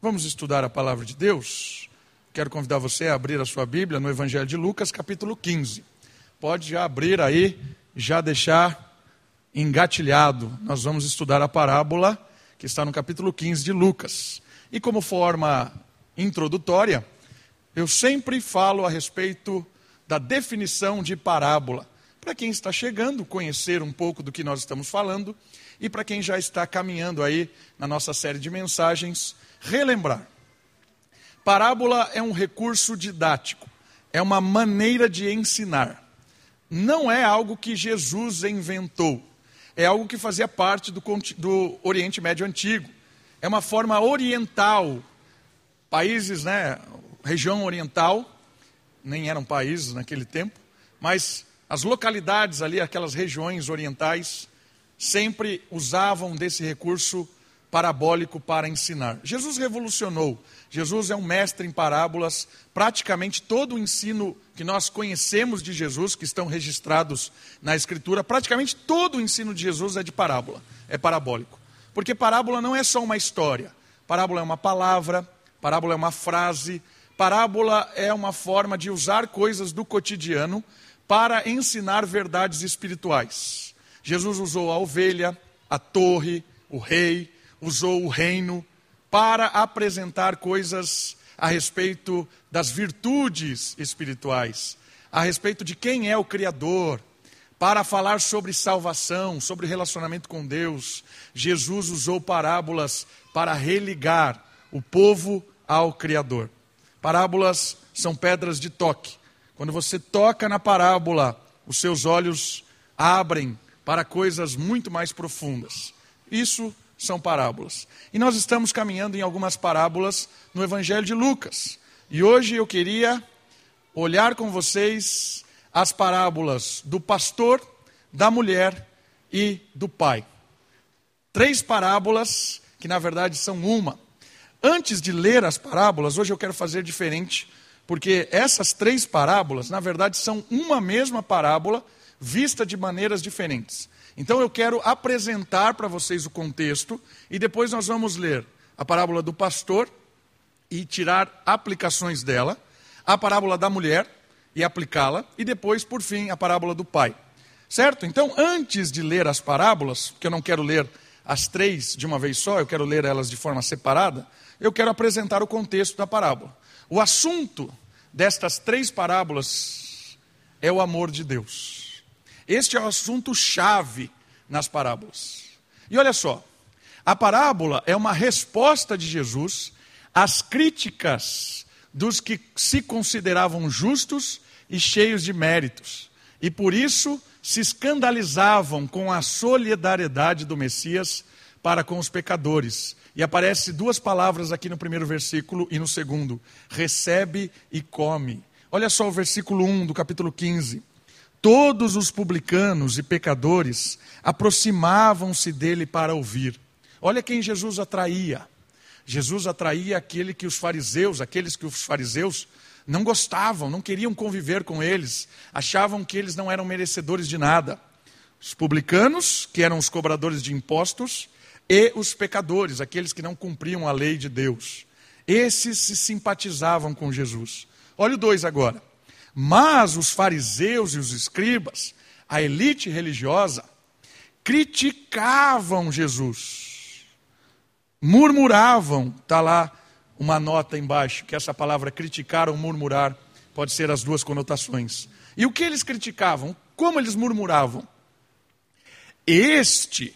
Vamos estudar a palavra de Deus? Quero convidar você a abrir a sua Bíblia no Evangelho de Lucas, capítulo 15. Pode já abrir aí, já deixar engatilhado. Nós vamos estudar a parábola que está no capítulo 15 de Lucas. E como forma introdutória, eu sempre falo a respeito da definição de parábola. Para quem está chegando, conhecer um pouco do que nós estamos falando, e para quem já está caminhando aí na nossa série de mensagens relembrar. Parábola é um recurso didático, é uma maneira de ensinar. Não é algo que Jesus inventou, é algo que fazia parte do, do Oriente Médio Antigo. É uma forma oriental. Países, né, região oriental, nem eram países naquele tempo, mas as localidades ali, aquelas regiões orientais, sempre usavam desse recurso parabólico para ensinar. Jesus revolucionou. Jesus é um mestre em parábolas. Praticamente todo o ensino que nós conhecemos de Jesus, que estão registrados na Escritura, praticamente todo o ensino de Jesus é de parábola, é parabólico. Porque parábola não é só uma história. Parábola é uma palavra, parábola é uma frase, parábola é uma forma de usar coisas do cotidiano para ensinar verdades espirituais. Jesus usou a ovelha, a torre, o rei, usou o reino para apresentar coisas a respeito das virtudes espirituais, a respeito de quem é o Criador, para falar sobre salvação, sobre relacionamento com Deus. Jesus usou parábolas para religar o povo ao Criador. Parábolas são pedras de toque. Quando você toca na parábola, os seus olhos abrem para coisas muito mais profundas. Isso são parábolas. E nós estamos caminhando em algumas parábolas no Evangelho de Lucas. E hoje eu queria olhar com vocês as parábolas do pastor, da mulher e do pai. Três parábolas que na verdade são uma. Antes de ler as parábolas, hoje eu quero fazer diferente, porque essas três parábolas, na verdade, são uma mesma parábola vista de maneiras diferentes. Então eu quero apresentar para vocês o contexto e depois nós vamos ler a parábola do pastor e tirar aplicações dela, a parábola da mulher e aplicá-la, e depois, por fim, a parábola do pai. Certo? Então, antes de ler as parábolas, porque eu não quero ler as três de uma vez só, eu quero ler elas de forma separada, eu quero apresentar o contexto da parábola. O assunto destas três parábolas é o amor de Deus. Este é o assunto chave nas parábolas. E olha só, a parábola é uma resposta de Jesus às críticas dos que se consideravam justos e cheios de méritos, e por isso se escandalizavam com a solidariedade do Messias para com os pecadores. E aparece duas palavras aqui no primeiro versículo e no segundo: recebe e come. Olha só o versículo 1 do capítulo 15. Todos os publicanos e pecadores aproximavam-se dele para ouvir. Olha quem Jesus atraía. Jesus atraía aquele que os fariseus, aqueles que os fariseus não gostavam, não queriam conviver com eles, achavam que eles não eram merecedores de nada. Os publicanos, que eram os cobradores de impostos, e os pecadores, aqueles que não cumpriam a lei de Deus. Esses se simpatizavam com Jesus. Olha o dois agora. Mas os fariseus e os escribas, a elite religiosa, criticavam Jesus, murmuravam, está lá uma nota embaixo, que essa palavra criticar ou murmurar pode ser as duas conotações. E o que eles criticavam? Como eles murmuravam? Este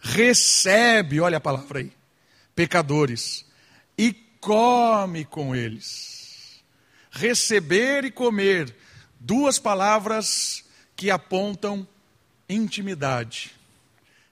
recebe, olha a palavra aí, pecadores, e come com eles receber e comer, duas palavras que apontam intimidade.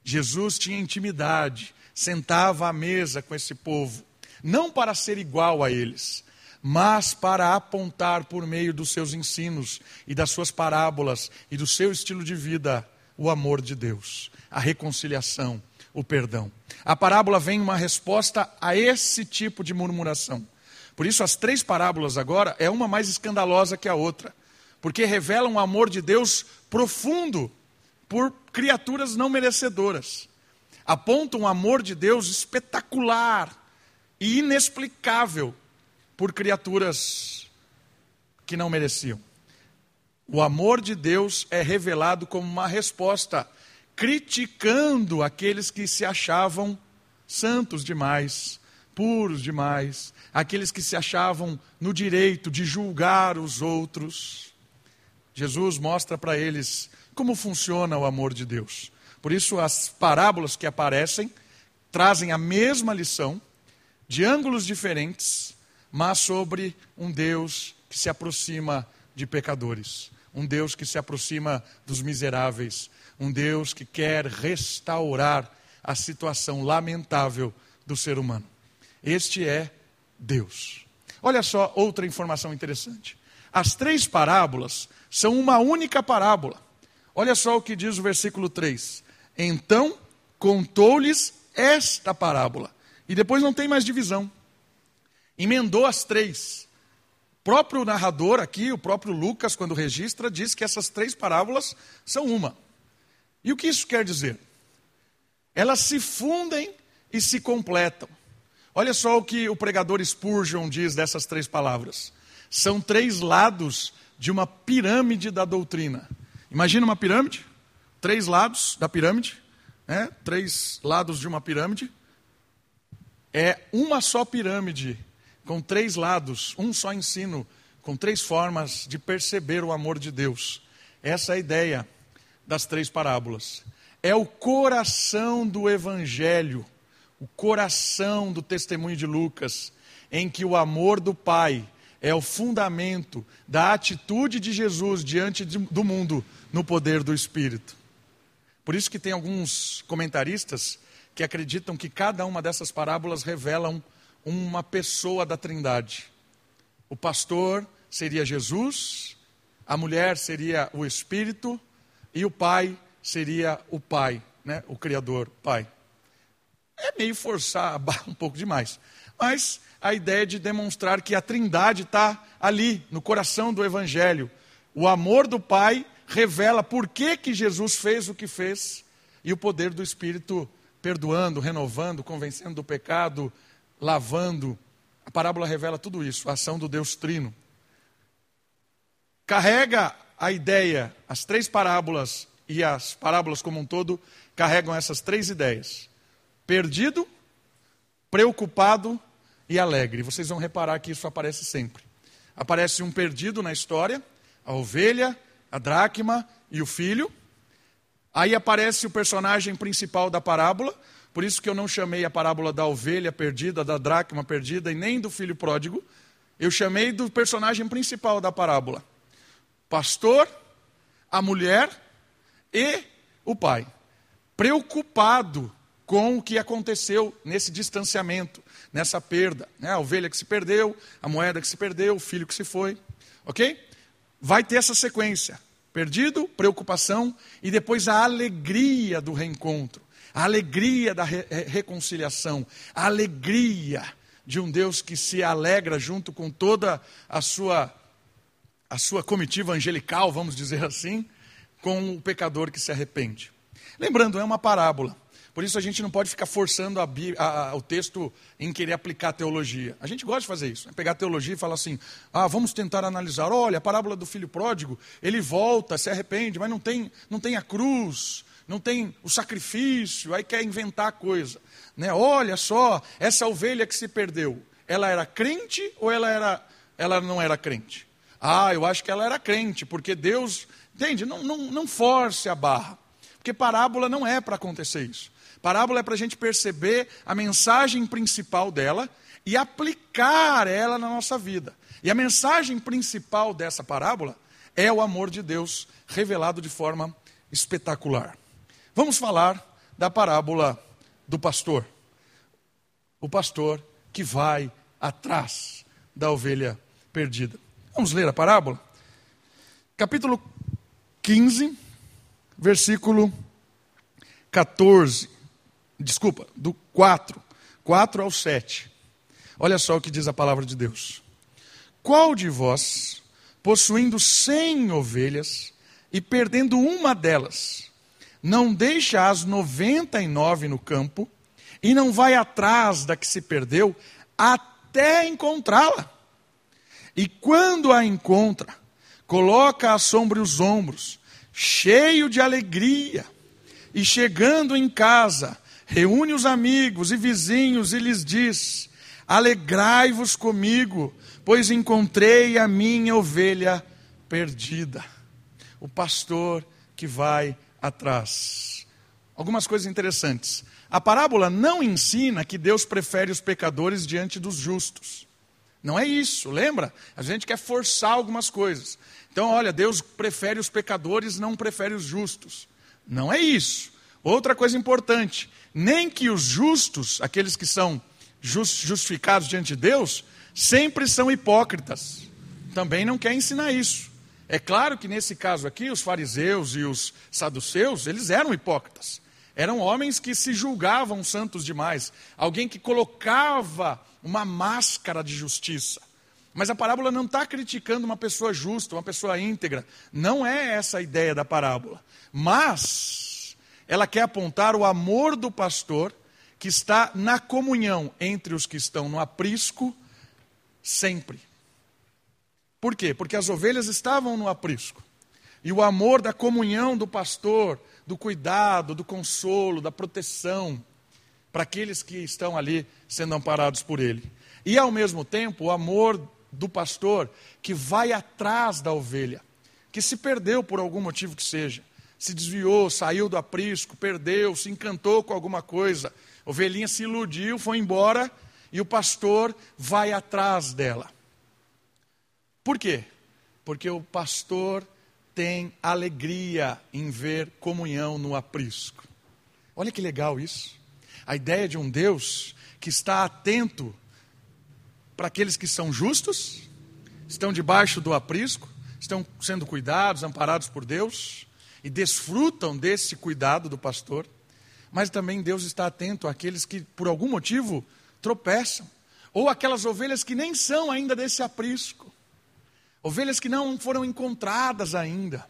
Jesus tinha intimidade, sentava à mesa com esse povo, não para ser igual a eles, mas para apontar por meio dos seus ensinos e das suas parábolas e do seu estilo de vida o amor de Deus, a reconciliação, o perdão. A parábola vem uma resposta a esse tipo de murmuração. Por isso, as três parábolas agora é uma mais escandalosa que a outra, porque revelam um amor de Deus profundo por criaturas não merecedoras. Apontam um amor de Deus espetacular e inexplicável por criaturas que não mereciam. O amor de Deus é revelado como uma resposta, criticando aqueles que se achavam santos demais, puros demais, aqueles que se achavam no direito de julgar os outros. Jesus mostra para eles como funciona o amor de Deus. Por isso, as parábolas que aparecem trazem a mesma lição, de ângulos diferentes, mas sobre um Deus que se aproxima de pecadores, um Deus que se aproxima dos miseráveis, um Deus que quer restaurar a situação lamentável do ser humano. Este é Deus. Olha só outra informação interessante. As três parábolas são uma única parábola. Olha só o que diz o versículo 3. Então contou-lhes esta parábola. E depois não tem mais divisão. Emendou as três. O próprio narrador aqui, o próprio Lucas, quando registra, diz que essas três parábolas são uma. E o que isso quer dizer? Elas se fundem e se completam. Olha só o que o pregador Spurgeon diz dessas três palavras. São três lados de uma pirâmide da doutrina. Imagina uma pirâmide, três lados da pirâmide, né? três lados de uma pirâmide. É uma só pirâmide, com três lados, um só ensino, com três formas de perceber o amor de Deus. Essa é a ideia das três parábolas. É o coração do Evangelho o coração do testemunho de Lucas, em que o amor do Pai é o fundamento da atitude de Jesus diante do mundo no poder do Espírito. Por isso que tem alguns comentaristas que acreditam que cada uma dessas parábolas revelam uma pessoa da Trindade. O pastor seria Jesus, a mulher seria o Espírito e o pai seria o Pai, né? o Criador, Pai. É meio forçar a barra um pouco demais. Mas a ideia de demonstrar que a trindade está ali, no coração do Evangelho. O amor do Pai revela por que, que Jesus fez o que fez, e o poder do Espírito perdoando, renovando, convencendo do pecado, lavando. A parábola revela tudo isso, a ação do Deus Trino. Carrega a ideia, as três parábolas e as parábolas como um todo carregam essas três ideias perdido, preocupado e alegre. Vocês vão reparar que isso aparece sempre. Aparece um perdido na história, a ovelha, a dracma e o filho. Aí aparece o personagem principal da parábola, por isso que eu não chamei a parábola da ovelha perdida, da dracma perdida e nem do filho pródigo. Eu chamei do personagem principal da parábola: pastor, a mulher e o pai. Preocupado com o que aconteceu nesse distanciamento, nessa perda. Né? A ovelha que se perdeu, a moeda que se perdeu, o filho que se foi. Ok? Vai ter essa sequência: perdido, preocupação e depois a alegria do reencontro, a alegria da re reconciliação, a alegria de um Deus que se alegra junto com toda a sua a sua comitiva angelical, vamos dizer assim, com o pecador que se arrepende. Lembrando, é uma parábola. Por isso a gente não pode ficar forçando a, a, o texto em querer aplicar a teologia. A gente gosta de fazer isso, né? pegar a teologia e falar assim: ah, vamos tentar analisar. Olha, a parábola do filho pródigo, ele volta, se arrepende, mas não tem, não tem a cruz, não tem o sacrifício, aí quer inventar coisa. Né? Olha só, essa ovelha que se perdeu, ela era crente ou ela, era, ela não era crente? Ah, eu acho que ela era crente, porque Deus, entende? Não, não, não force a barra. Porque parábola não é para acontecer isso. Parábola é para a gente perceber a mensagem principal dela e aplicar ela na nossa vida. E a mensagem principal dessa parábola é o amor de Deus revelado de forma espetacular. Vamos falar da parábola do pastor. O pastor que vai atrás da ovelha perdida. Vamos ler a parábola? Capítulo 15, versículo 14 desculpa, do 4, 4 ao 7. Olha só o que diz a palavra de Deus. Qual de vós, possuindo cem ovelhas e perdendo uma delas, não deixa as noventa e nove no campo e não vai atrás da que se perdeu até encontrá-la. E quando a encontra, coloca-a sobre os ombros, cheio de alegria, e chegando em casa, reúne os amigos e vizinhos e lhes diz: Alegrai-vos comigo, pois encontrei a minha ovelha perdida. O pastor que vai atrás. Algumas coisas interessantes. A parábola não ensina que Deus prefere os pecadores diante dos justos. Não é isso, lembra? A gente quer forçar algumas coisas. Então, olha, Deus prefere os pecadores, não prefere os justos. Não é isso. Outra coisa importante: nem que os justos, aqueles que são justificados diante de Deus, sempre são hipócritas. Também não quer ensinar isso. É claro que nesse caso aqui, os fariseus e os saduceus, eles eram hipócritas. Eram homens que se julgavam santos demais. Alguém que colocava uma máscara de justiça. Mas a parábola não está criticando uma pessoa justa, uma pessoa íntegra. Não é essa a ideia da parábola. Mas ela quer apontar o amor do pastor que está na comunhão entre os que estão no aprisco sempre. Por quê? Porque as ovelhas estavam no aprisco. E o amor da comunhão do pastor, do cuidado, do consolo, da proteção para aqueles que estão ali sendo amparados por ele. E ao mesmo tempo, o amor do pastor que vai atrás da ovelha, que se perdeu por algum motivo que seja, se desviou, saiu do aprisco, perdeu, se encantou com alguma coisa, a ovelhinha se iludiu, foi embora e o pastor vai atrás dela. Por quê? Porque o pastor tem alegria em ver comunhão no aprisco. Olha que legal isso. A ideia de um Deus que está atento para aqueles que são justos, estão debaixo do aprisco, estão sendo cuidados, amparados por Deus e desfrutam desse cuidado do pastor. Mas também Deus está atento àqueles que, por algum motivo, tropeçam, ou aquelas ovelhas que nem são ainda desse aprisco ovelhas que não foram encontradas ainda,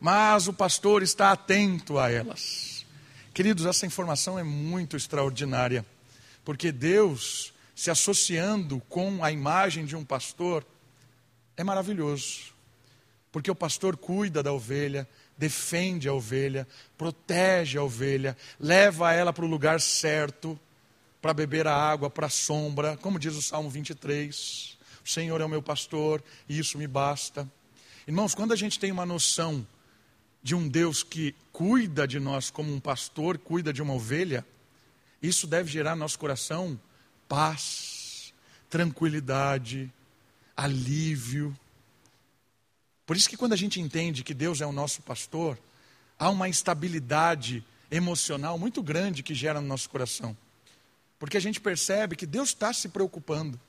mas o pastor está atento a elas. Queridos, essa informação é muito extraordinária, porque Deus se associando com a imagem de um pastor é maravilhoso, porque o pastor cuida da ovelha, defende a ovelha, protege a ovelha, leva ela para o lugar certo, para beber a água, para a sombra, como diz o Salmo 23. O Senhor é o meu pastor e isso me basta. Irmãos, quando a gente tem uma noção de um Deus que cuida de nós como um pastor cuida de uma ovelha, isso deve gerar no nosso coração paz, tranquilidade, alívio. Por isso que quando a gente entende que Deus é o nosso pastor, há uma estabilidade emocional muito grande que gera no nosso coração. Porque a gente percebe que Deus está se preocupando.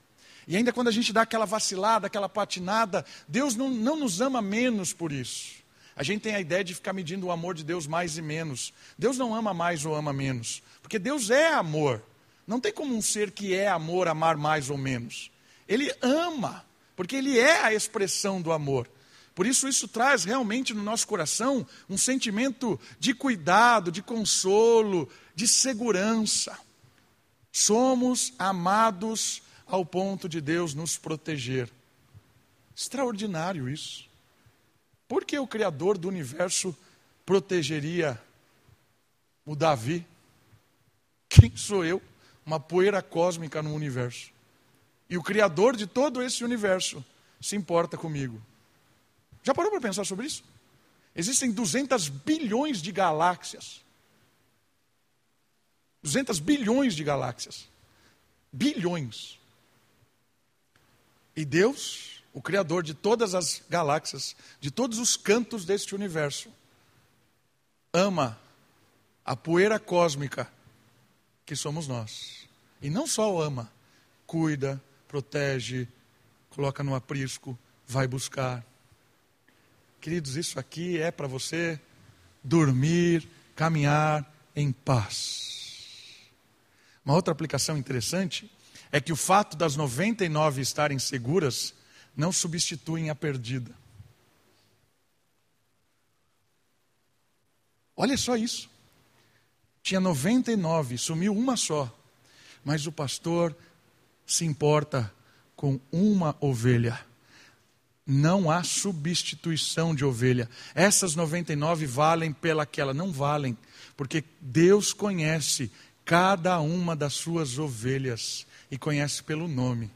E ainda quando a gente dá aquela vacilada, aquela patinada, Deus não, não nos ama menos por isso. A gente tem a ideia de ficar medindo o amor de Deus mais e menos. Deus não ama mais ou ama menos, porque Deus é amor. Não tem como um ser que é amor amar mais ou menos. Ele ama, porque ele é a expressão do amor. Por isso, isso traz realmente no nosso coração um sentimento de cuidado, de consolo, de segurança. Somos amados ao ponto de Deus nos proteger. Extraordinário isso. Por que o Criador do universo protegeria o Davi? Quem sou eu? Uma poeira cósmica no universo. E o Criador de todo esse universo se importa comigo. Já parou para pensar sobre isso? Existem 200 bilhões de galáxias. 200 bilhões de galáxias. Bilhões. E Deus, o Criador de todas as galáxias, de todos os cantos deste universo, ama a poeira cósmica que somos nós. E não só ama, cuida, protege, coloca no aprisco, vai buscar. Queridos, isso aqui é para você dormir, caminhar em paz. Uma outra aplicação interessante é que o fato das 99 estarem seguras não substituem a perdida. Olha só isso. Tinha 99, sumiu uma só. Mas o pastor se importa com uma ovelha. Não há substituição de ovelha. Essas 99 valem pelaquela, não valem, porque Deus conhece cada uma das suas ovelhas e conhece pelo nome.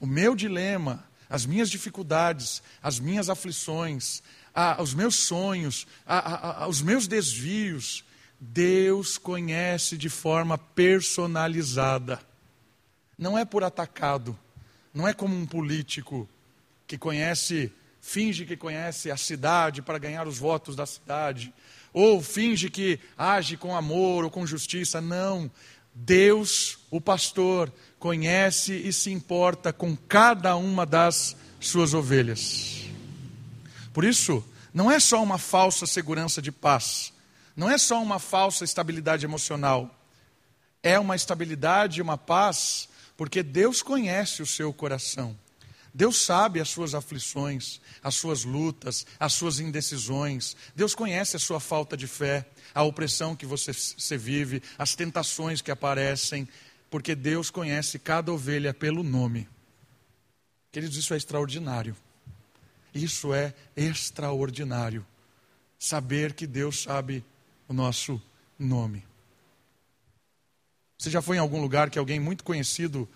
O meu dilema, as minhas dificuldades, as minhas aflições, a, os meus sonhos, a, a, os meus desvios, Deus conhece de forma personalizada. Não é por atacado, não é como um político que conhece, finge que conhece a cidade para ganhar os votos da cidade, ou finge que age com amor ou com justiça. Não. Deus, o pastor, conhece e se importa com cada uma das suas ovelhas. Por isso, não é só uma falsa segurança de paz, não é só uma falsa estabilidade emocional, é uma estabilidade e uma paz porque Deus conhece o seu coração. Deus sabe as suas aflições, as suas lutas, as suas indecisões. Deus conhece a sua falta de fé, a opressão que você, você vive, as tentações que aparecem, porque Deus conhece cada ovelha pelo nome. Queridos, isso é extraordinário. Isso é extraordinário. Saber que Deus sabe o nosso nome. Você já foi em algum lugar que alguém muito conhecido,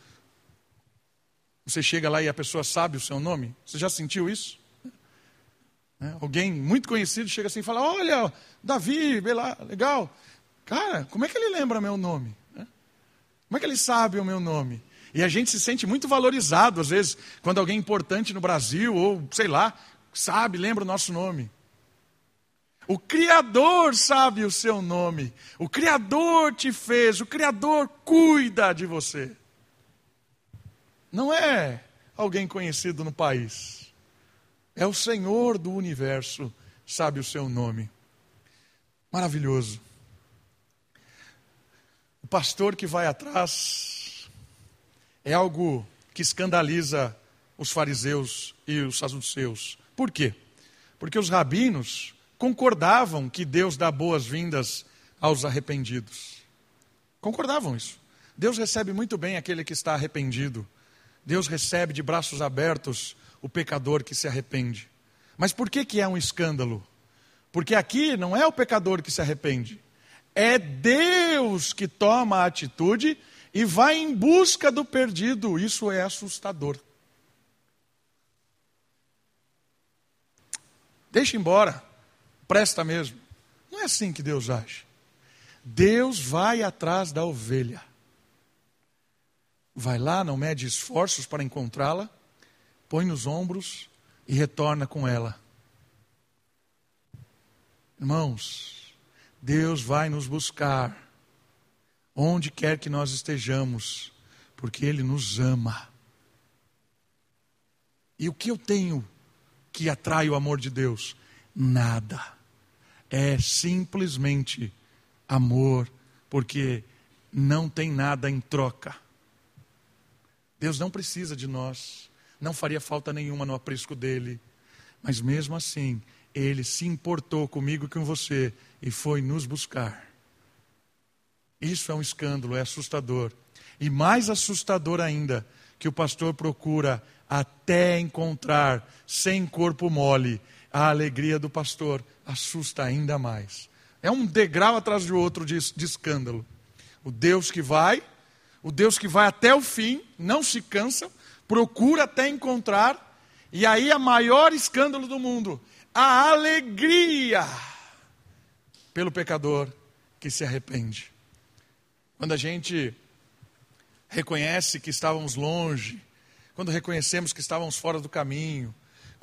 você chega lá e a pessoa sabe o seu nome? Você já sentiu isso? É, alguém muito conhecido chega assim e fala: Olha, Davi, lá, legal. Cara, como é que ele lembra meu nome? É? Como é que ele sabe o meu nome? E a gente se sente muito valorizado, às vezes, quando alguém importante no Brasil, ou sei lá, sabe, lembra o nosso nome. O Criador sabe o seu nome. O Criador te fez. O Criador cuida de você. Não é alguém conhecido no país. É o Senhor do universo, sabe o seu nome. Maravilhoso. O pastor que vai atrás é algo que escandaliza os fariseus e os saduceus. Por quê? Porque os rabinos concordavam que Deus dá boas-vindas aos arrependidos. Concordavam isso. Deus recebe muito bem aquele que está arrependido. Deus recebe de braços abertos o pecador que se arrepende. Mas por que, que é um escândalo? Porque aqui não é o pecador que se arrepende, é Deus que toma a atitude e vai em busca do perdido. Isso é assustador. Deixa embora presta mesmo. Não é assim que Deus age. Deus vai atrás da ovelha. Vai lá, não mede esforços para encontrá-la, põe nos ombros e retorna com ela. Irmãos, Deus vai nos buscar onde quer que nós estejamos, porque Ele nos ama. E o que eu tenho que atrai o amor de Deus? Nada é simplesmente amor, porque não tem nada em troca. Deus não precisa de nós, não faria falta nenhuma no aprisco dele, mas mesmo assim, ele se importou comigo e com você e foi nos buscar. Isso é um escândalo, é assustador. E mais assustador ainda, que o pastor procura até encontrar, sem corpo mole, a alegria do pastor assusta ainda mais. É um degrau atrás de outro de, de escândalo. O Deus que vai, o Deus que vai até o fim, não se cansa, procura até encontrar, e aí a maior escândalo do mundo, a alegria pelo pecador que se arrepende. Quando a gente reconhece que estávamos longe, quando reconhecemos que estávamos fora do caminho,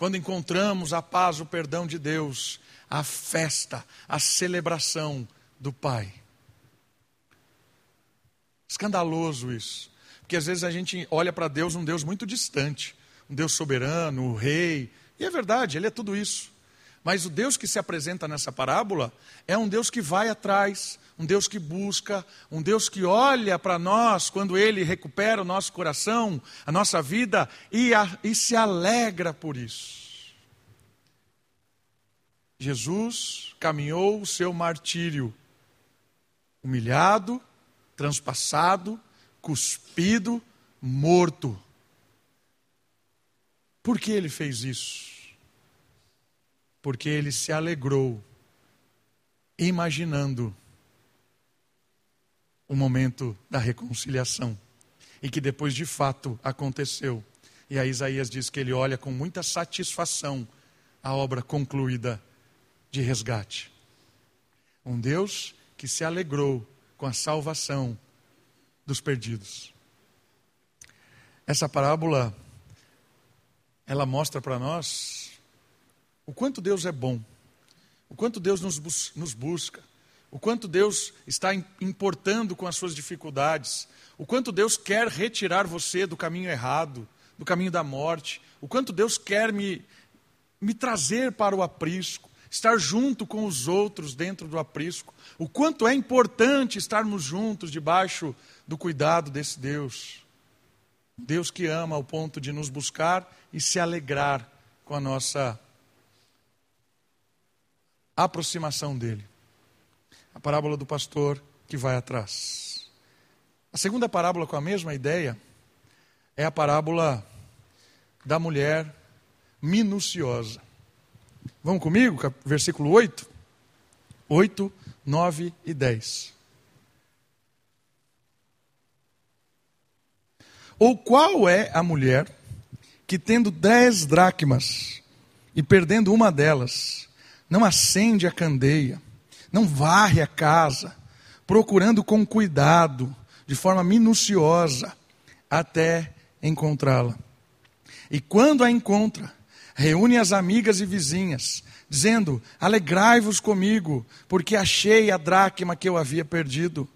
quando encontramos a paz, o perdão de Deus, a festa, a celebração do Pai. Escandaloso isso. Porque às vezes a gente olha para Deus um Deus muito distante, um Deus soberano, o rei. E é verdade, ele é tudo isso. Mas o Deus que se apresenta nessa parábola é um Deus que vai atrás, um Deus que busca, um Deus que olha para nós quando ele recupera o nosso coração, a nossa vida e, a, e se alegra por isso. Jesus caminhou o seu martírio, humilhado, transpassado, cuspido, morto. Por que ele fez isso? Porque ele se alegrou, imaginando o momento da reconciliação. E que depois de fato aconteceu. E aí Isaías diz que ele olha com muita satisfação a obra concluída de resgate. Um Deus que se alegrou com a salvação dos perdidos. Essa parábola ela mostra para nós o quanto Deus é bom, o quanto Deus nos, bus nos busca, o quanto Deus está importando com as suas dificuldades, o quanto Deus quer retirar você do caminho errado, do caminho da morte, o quanto Deus quer me, me trazer para o aprisco, estar junto com os outros dentro do aprisco, o quanto é importante estarmos juntos debaixo do cuidado desse Deus. Deus que ama ao ponto de nos buscar e se alegrar com a nossa aproximação dele. A parábola do pastor que vai atrás. A segunda parábola com a mesma ideia é a parábola da mulher minuciosa. Vamos comigo? Versículo 8? 8, 9 e 10. Ou qual é a mulher que, tendo dez dracmas e perdendo uma delas, não acende a candeia, não varre a casa, procurando com cuidado, de forma minuciosa, até encontrá-la? E quando a encontra, reúne as amigas e vizinhas, dizendo: Alegrai-vos comigo, porque achei a dracma que eu havia perdido.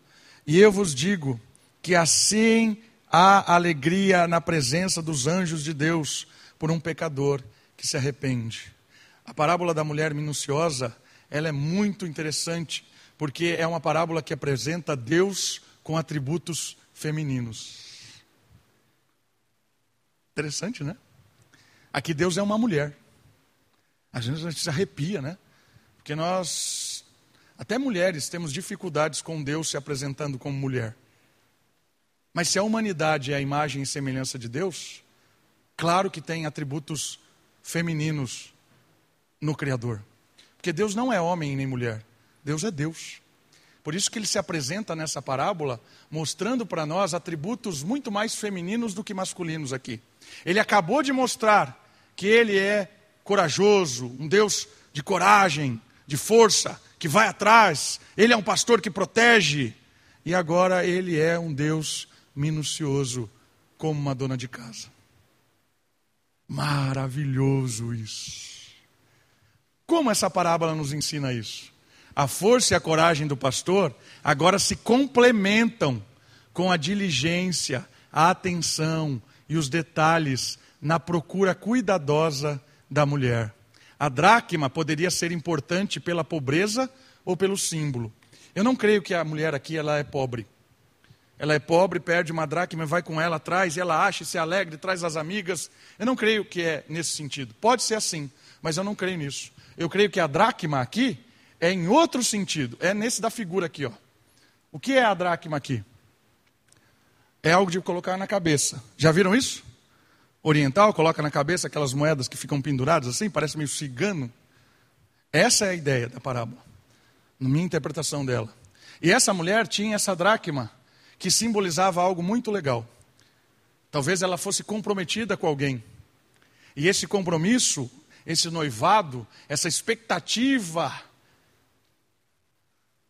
E eu vos digo que assim há alegria na presença dos anjos de Deus por um pecador que se arrepende. A parábola da mulher minuciosa, ela é muito interessante, porque é uma parábola que apresenta Deus com atributos femininos. Interessante, né? Aqui Deus é uma mulher. A gente, a gente se arrepia, né? Porque nós, até mulheres, temos dificuldades com Deus se apresentando como mulher. Mas se a humanidade é a imagem e semelhança de Deus, claro que tem atributos femininos no Criador. Porque Deus não é homem nem mulher, Deus é Deus. Por isso que ele se apresenta nessa parábola, mostrando para nós atributos muito mais femininos do que masculinos aqui. Ele acabou de mostrar que ele é corajoso, um Deus de coragem, de força, que vai atrás, ele é um pastor que protege, e agora ele é um Deus minucioso, como uma dona de casa. Maravilhoso isso. Como essa parábola nos ensina isso? A força e a coragem do pastor agora se complementam com a diligência, a atenção e os detalhes na procura cuidadosa da mulher. A dracma poderia ser importante pela pobreza ou pelo símbolo. Eu não creio que a mulher aqui ela é pobre. Ela é pobre, perde uma dracma, vai com ela atrás, ela acha, se alegre, traz as amigas. Eu não creio que é nesse sentido. Pode ser assim, mas eu não creio nisso. Eu creio que a dracma aqui é em outro sentido. É nesse da figura aqui, ó. O que é a dracma aqui? É algo de colocar na cabeça. Já viram isso? oriental coloca na cabeça aquelas moedas que ficam penduradas assim, parece meio cigano. Essa é a ideia da parábola, na minha interpretação dela. E essa mulher tinha essa dracma que simbolizava algo muito legal. Talvez ela fosse comprometida com alguém. E esse compromisso, esse noivado, essa expectativa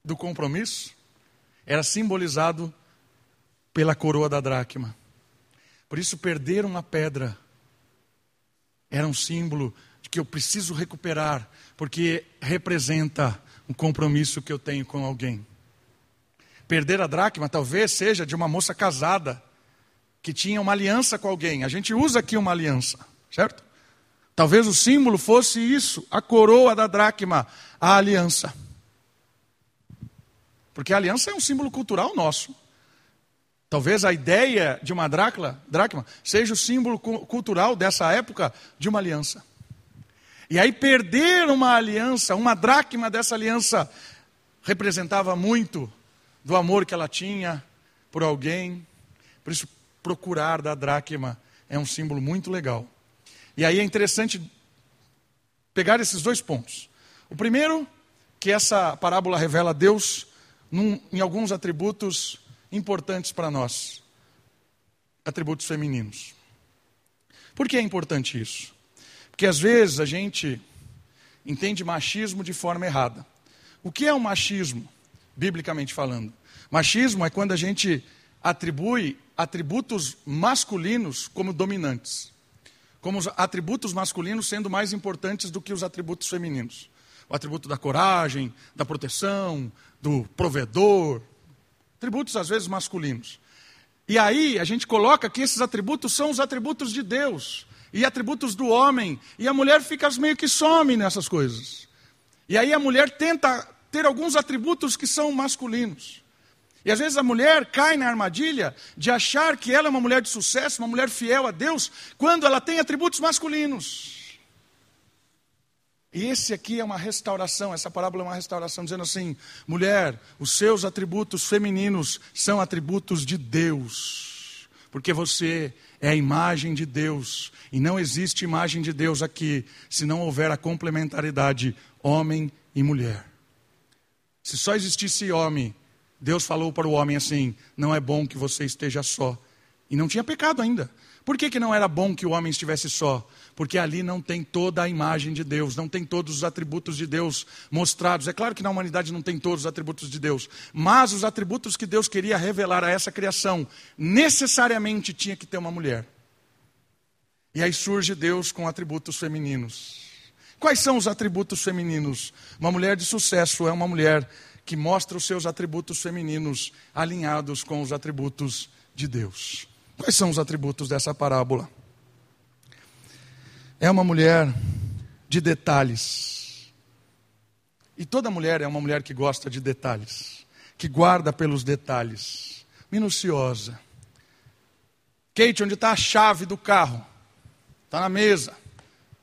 do compromisso, era simbolizado pela coroa da dracma. Por isso, perder uma pedra era um símbolo de que eu preciso recuperar, porque representa um compromisso que eu tenho com alguém. Perder a dracma talvez seja de uma moça casada que tinha uma aliança com alguém. A gente usa aqui uma aliança, certo? Talvez o símbolo fosse isso, a coroa da dracma, a aliança. Porque a aliança é um símbolo cultural nosso. Talvez a ideia de uma dracma, dracma seja o símbolo cultural dessa época de uma aliança. E aí perder uma aliança, uma dracma dessa aliança, representava muito do amor que ela tinha por alguém. Por isso, procurar da dracma é um símbolo muito legal. E aí é interessante pegar esses dois pontos. O primeiro, que essa parábola revela Deus num, em alguns atributos importantes para nós atributos femininos. Por que é importante isso? Porque às vezes a gente entende machismo de forma errada. O que é o um machismo, biblicamente falando? Machismo é quando a gente atribui atributos masculinos como dominantes. Como os atributos masculinos sendo mais importantes do que os atributos femininos. O atributo da coragem, da proteção, do provedor. Atributos às vezes masculinos. E aí a gente coloca que esses atributos são os atributos de Deus e atributos do homem, e a mulher fica meio que some nessas coisas. E aí a mulher tenta ter alguns atributos que são masculinos. E às vezes a mulher cai na armadilha de achar que ela é uma mulher de sucesso, uma mulher fiel a Deus, quando ela tem atributos masculinos. E esse aqui é uma restauração, essa parábola é uma restauração, dizendo assim: mulher, os seus atributos femininos são atributos de Deus, porque você é a imagem de Deus, e não existe imagem de Deus aqui se não houver a complementaridade homem e mulher. Se só existisse homem, Deus falou para o homem assim: não é bom que você esteja só. E não tinha pecado ainda. Por que, que não era bom que o homem estivesse só? Porque ali não tem toda a imagem de Deus, não tem todos os atributos de Deus mostrados. É claro que na humanidade não tem todos os atributos de Deus, mas os atributos que Deus queria revelar a essa criação necessariamente tinha que ter uma mulher. E aí surge Deus com atributos femininos. Quais são os atributos femininos? Uma mulher de sucesso é uma mulher que mostra os seus atributos femininos alinhados com os atributos de Deus. Quais são os atributos dessa parábola? É uma mulher de detalhes. E toda mulher é uma mulher que gosta de detalhes, que guarda pelos detalhes, minuciosa. Kate, onde está a chave do carro? Está na mesa.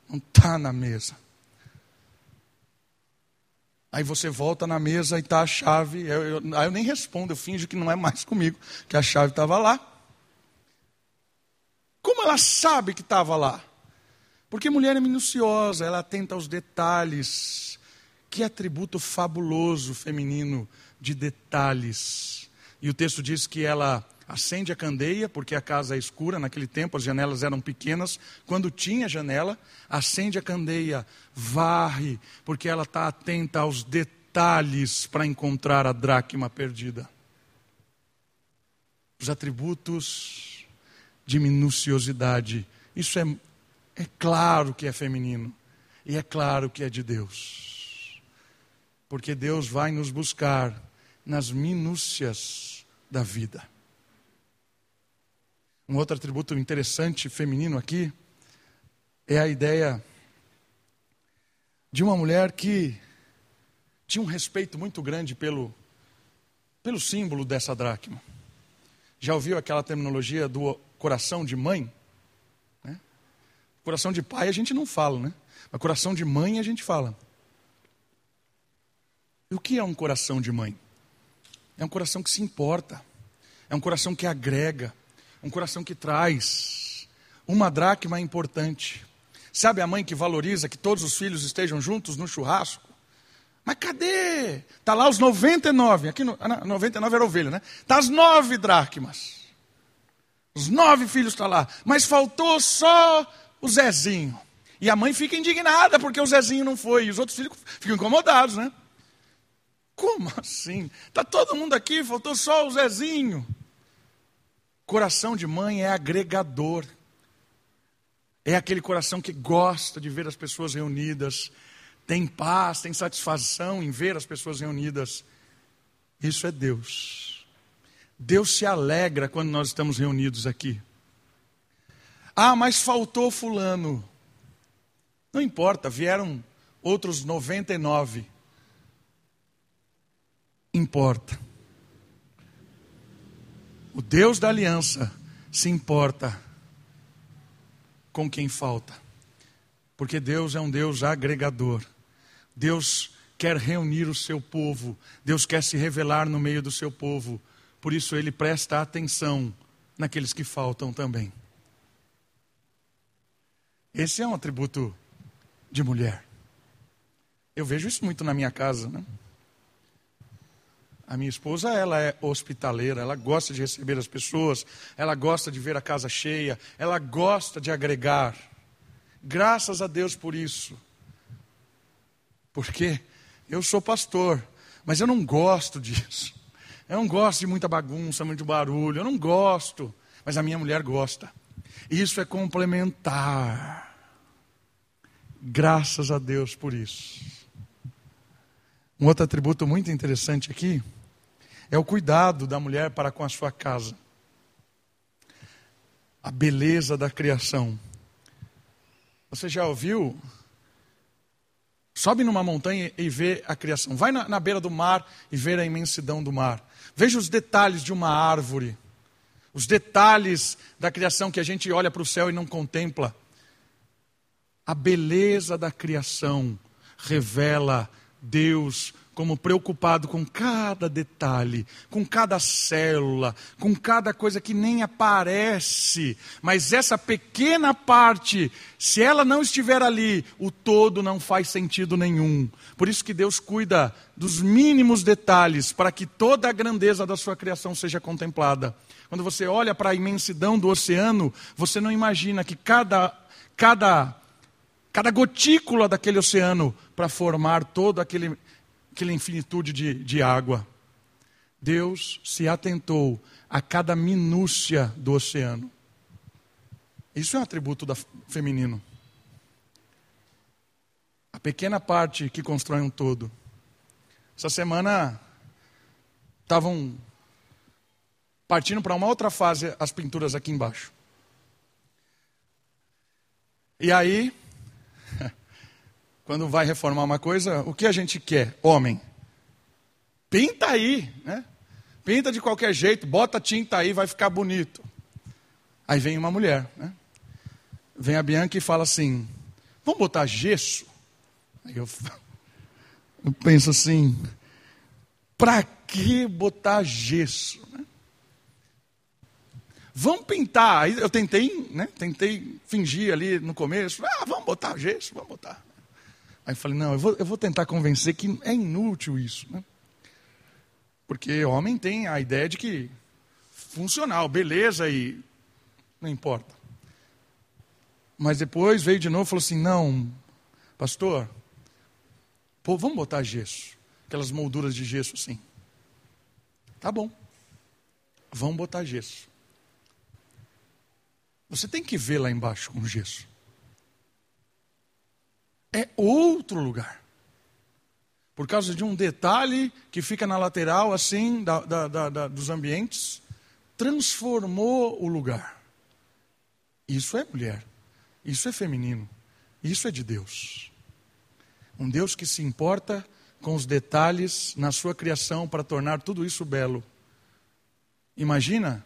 Não está na mesa. Aí você volta na mesa e está a chave. Eu, eu, aí eu nem respondo, eu finjo que não é mais comigo, que a chave estava lá. Como ela sabe que estava lá? Porque mulher é minuciosa, ela atenta aos detalhes. Que atributo fabuloso feminino de detalhes. E o texto diz que ela acende a candeia, porque a casa é escura, naquele tempo as janelas eram pequenas. Quando tinha janela, acende a candeia, varre, porque ela está atenta aos detalhes para encontrar a dracma perdida. Os atributos de minuciosidade. Isso é, é claro que é feminino. E é claro que é de Deus. Porque Deus vai nos buscar nas minúcias da vida. Um outro atributo interessante feminino aqui é a ideia de uma mulher que tinha um respeito muito grande pelo, pelo símbolo dessa dracma. Já ouviu aquela terminologia do coração de mãe. Né? Coração de pai a gente não fala, né? Mas coração de mãe a gente fala. E o que é um coração de mãe? É um coração que se importa, é um coração que agrega, um coração que traz. Uma dracma é importante. Sabe a mãe que valoriza que todos os filhos estejam juntos no churrasco? Mas cadê? Está lá os 99, aqui no, 99 era ovelha, né? Está as nove dracmas. Os nove filhos estão tá lá, mas faltou só o Zezinho. E a mãe fica indignada porque o Zezinho não foi. E os outros filhos ficam incomodados, né? Como assim? Está todo mundo aqui, faltou só o Zezinho. Coração de mãe é agregador. É aquele coração que gosta de ver as pessoas reunidas, tem paz, tem satisfação em ver as pessoas reunidas. Isso é Deus. Deus se alegra quando nós estamos reunidos aqui. Ah, mas faltou Fulano. Não importa, vieram outros 99. Importa. O Deus da aliança se importa com quem falta. Porque Deus é um Deus agregador. Deus quer reunir o seu povo. Deus quer se revelar no meio do seu povo. Por isso ele presta atenção naqueles que faltam também. Esse é um atributo de mulher. Eu vejo isso muito na minha casa, né? A minha esposa, ela é hospitaleira, ela gosta de receber as pessoas, ela gosta de ver a casa cheia, ela gosta de agregar. Graças a Deus por isso. Porque eu sou pastor, mas eu não gosto disso. Eu não gosto de muita bagunça, muito barulho, eu não gosto, mas a minha mulher gosta. Isso é complementar. Graças a Deus por isso. Um outro atributo muito interessante aqui é o cuidado da mulher para com a sua casa. A beleza da criação. Você já ouviu? Sobe numa montanha e vê a criação. Vai na, na beira do mar e vê a imensidão do mar. Veja os detalhes de uma árvore. Os detalhes da criação que a gente olha para o céu e não contempla. A beleza da criação revela Deus como preocupado com cada detalhe, com cada célula, com cada coisa que nem aparece. Mas essa pequena parte, se ela não estiver ali, o todo não faz sentido nenhum. Por isso que Deus cuida dos mínimos detalhes para que toda a grandeza da sua criação seja contemplada. Quando você olha para a imensidão do oceano, você não imagina que cada cada cada gotícula daquele oceano para formar todo aquele aquela infinitude de, de água. Deus se atentou a cada minúcia do oceano. Isso é um atributo da, feminino. A pequena parte que constrói um todo. Essa semana estavam partindo para uma outra fase as pinturas aqui embaixo. E aí, quando vai reformar uma coisa, o que a gente quer? Homem. Pinta aí, né? Pinta de qualquer jeito, bota tinta aí, vai ficar bonito. Aí vem uma mulher, né? Vem a Bianca e fala assim: vamos botar gesso? Aí eu, eu penso assim: para que botar gesso? Né? Vamos pintar. Aí eu tentei, né? Tentei fingir ali no começo: ah, vamos botar gesso, vamos botar. Aí falei, não, eu vou, eu vou tentar convencer que é inútil isso. Né? Porque homem tem a ideia de que funcional, beleza e não importa. Mas depois veio de novo e falou assim: não, pastor, pô, vamos botar gesso. Aquelas molduras de gesso assim. Tá bom. Vamos botar gesso. Você tem que ver lá embaixo com gesso é outro lugar. Por causa de um detalhe que fica na lateral, assim, da, da, da, dos ambientes, transformou o lugar. Isso é mulher, isso é feminino, isso é de Deus. Um Deus que se importa com os detalhes na sua criação para tornar tudo isso belo. Imagina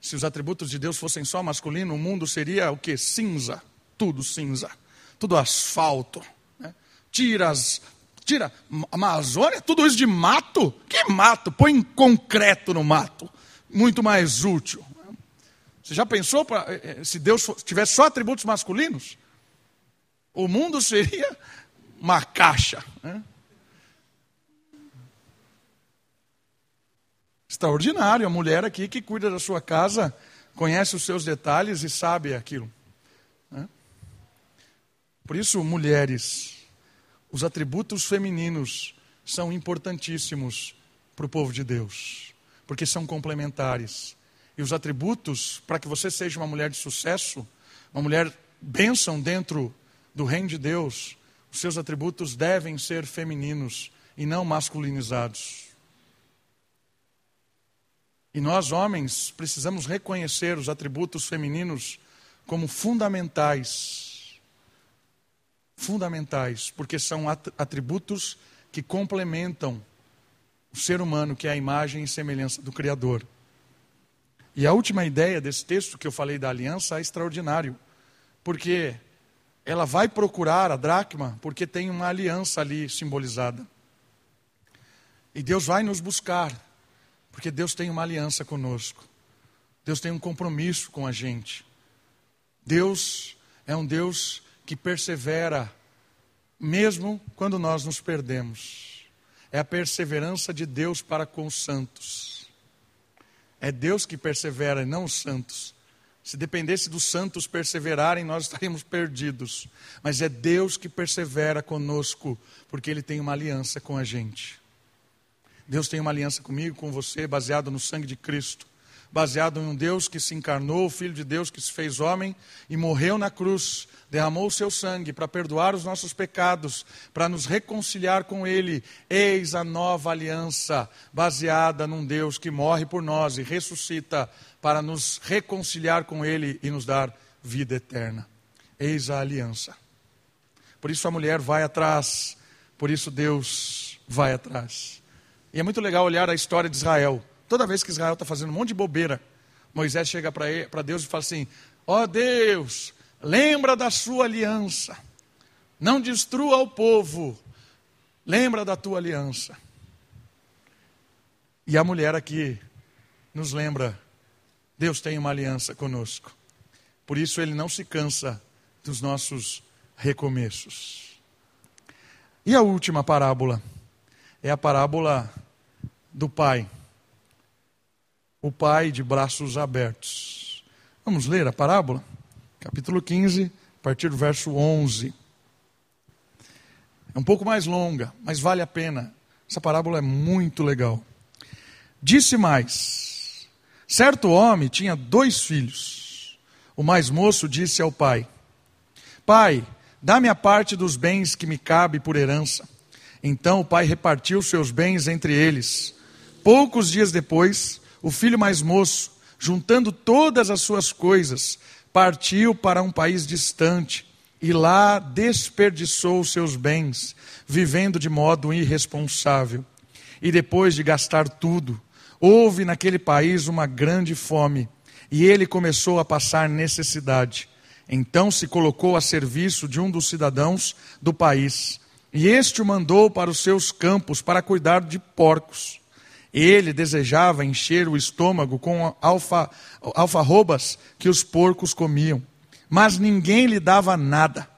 se os atributos de Deus fossem só masculino, o mundo seria o que? Cinza, tudo cinza tudo asfalto. Né? Tira as. Tira Amazônia, tudo isso de mato? Que mato? Põe concreto no mato. Muito mais útil. Você já pensou pra, eh, eh, se Deus tivesse só atributos masculinos? O mundo seria uma caixa. Né? Extraordinário, a mulher aqui que cuida da sua casa, conhece os seus detalhes e sabe aquilo. Por isso, mulheres, os atributos femininos são importantíssimos para o povo de Deus, porque são complementares. E os atributos, para que você seja uma mulher de sucesso, uma mulher bênção dentro do reino de Deus, os seus atributos devem ser femininos e não masculinizados. E nós, homens, precisamos reconhecer os atributos femininos como fundamentais fundamentais, porque são atributos que complementam o ser humano, que é a imagem e semelhança do Criador. E a última ideia desse texto que eu falei da aliança é extraordinário, porque ela vai procurar a dracma porque tem uma aliança ali simbolizada. E Deus vai nos buscar, porque Deus tem uma aliança conosco. Deus tem um compromisso com a gente. Deus é um Deus que persevera, mesmo quando nós nos perdemos. É a perseverança de Deus para com os santos. É Deus que persevera e não os santos. Se dependesse dos santos perseverarem, nós estaríamos perdidos. Mas é Deus que persevera conosco, porque Ele tem uma aliança com a gente. Deus tem uma aliança comigo, com você, baseado no sangue de Cristo baseado em um Deus que se encarnou, o Filho de Deus que se fez homem e morreu na cruz, derramou o seu sangue para perdoar os nossos pecados, para nos reconciliar com Ele. Eis a nova aliança, baseada num Deus que morre por nós e ressuscita para nos reconciliar com Ele e nos dar vida eterna. Eis a aliança. Por isso a mulher vai atrás, por isso Deus vai atrás. E é muito legal olhar a história de Israel. Toda vez que Israel está fazendo um monte de bobeira, Moisés chega para Deus e fala assim: Ó oh Deus, lembra da sua aliança, não destrua o povo, lembra da tua aliança. E a mulher aqui nos lembra: Deus tem uma aliança conosco, por isso ele não se cansa dos nossos recomeços. E a última parábola? É a parábola do pai o pai de braços abertos. Vamos ler a parábola? Capítulo 15, a partir do verso 11. É um pouco mais longa, mas vale a pena. Essa parábola é muito legal. Disse mais: certo homem tinha dois filhos. O mais moço disse ao pai: Pai, dá-me a parte dos bens que me cabe por herança. Então o pai repartiu seus bens entre eles. Poucos dias depois, o filho mais moço, juntando todas as suas coisas, partiu para um país distante e lá desperdiçou seus bens, vivendo de modo irresponsável. E depois de gastar tudo, houve naquele país uma grande fome e ele começou a passar necessidade. Então se colocou a serviço de um dos cidadãos do país, e este o mandou para os seus campos para cuidar de porcos. Ele desejava encher o estômago com alfa, alfarrobas que os porcos comiam, mas ninguém lhe dava nada.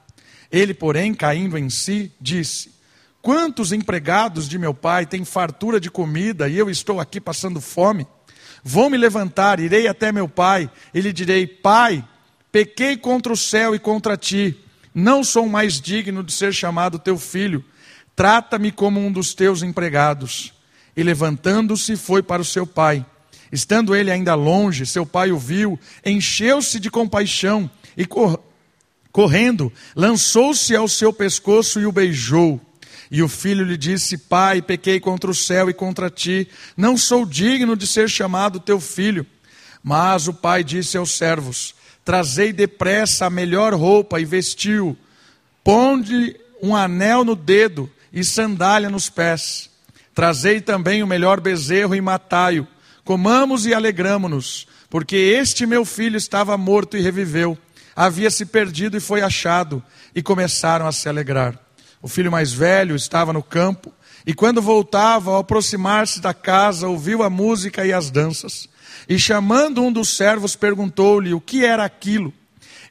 Ele, porém, caindo em si, disse: Quantos empregados de meu pai têm fartura de comida e eu estou aqui passando fome? Vou me levantar, irei até meu pai e lhe direi: Pai, pequei contra o céu e contra ti, não sou mais digno de ser chamado teu filho. Trata-me como um dos teus empregados. E levantando-se, foi para o seu pai. Estando ele ainda longe, seu pai o viu, encheu-se de compaixão e, cor correndo, lançou-se ao seu pescoço e o beijou. E o filho lhe disse: Pai, pequei contra o céu e contra ti, não sou digno de ser chamado teu filho. Mas o pai disse aos servos: Trazei depressa a melhor roupa e vestiu, ponde um anel no dedo e sandália nos pés Trazei também o melhor bezerro e matai-o. Comamos e alegramo-nos, porque este meu filho estava morto e reviveu, havia se perdido e foi achado, e começaram a se alegrar. O filho mais velho estava no campo, e quando voltava, ao aproximar-se da casa, ouviu a música e as danças. E chamando um dos servos, perguntou-lhe o que era aquilo.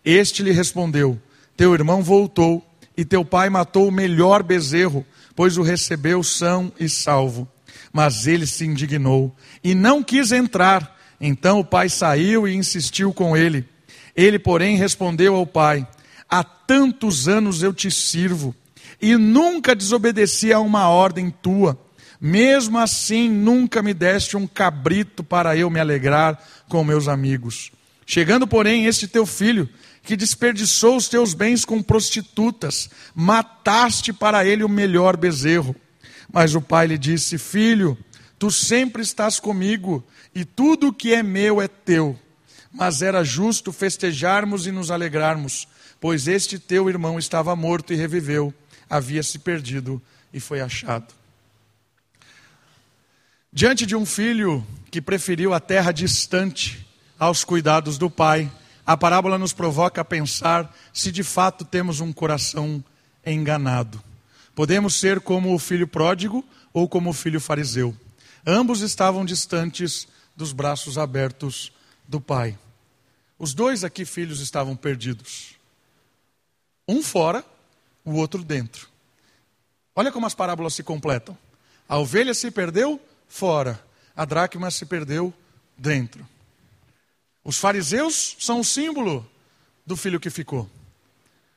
Este lhe respondeu: Teu irmão voltou, e teu pai matou o melhor bezerro pois o recebeu são e salvo. Mas ele se indignou e não quis entrar. Então o pai saiu e insistiu com ele. Ele, porém, respondeu ao pai: Há tantos anos eu te sirvo e nunca desobedeci a uma ordem tua. Mesmo assim, nunca me deste um cabrito para eu me alegrar com meus amigos. Chegando, porém, este teu filho que desperdiçou os teus bens com prostitutas, mataste para ele o melhor bezerro. Mas o pai lhe disse: Filho, tu sempre estás comigo, e tudo o que é meu é teu. Mas era justo festejarmos e nos alegrarmos, pois este teu irmão estava morto e reviveu, havia se perdido e foi achado. Diante de um filho que preferiu a terra distante aos cuidados do pai, a parábola nos provoca a pensar se de fato temos um coração enganado. Podemos ser como o filho pródigo ou como o filho fariseu. Ambos estavam distantes dos braços abertos do pai. Os dois aqui filhos estavam perdidos. Um fora, o outro dentro. Olha como as parábolas se completam. A ovelha se perdeu fora, a dracma se perdeu dentro. Os fariseus são o símbolo do filho que ficou.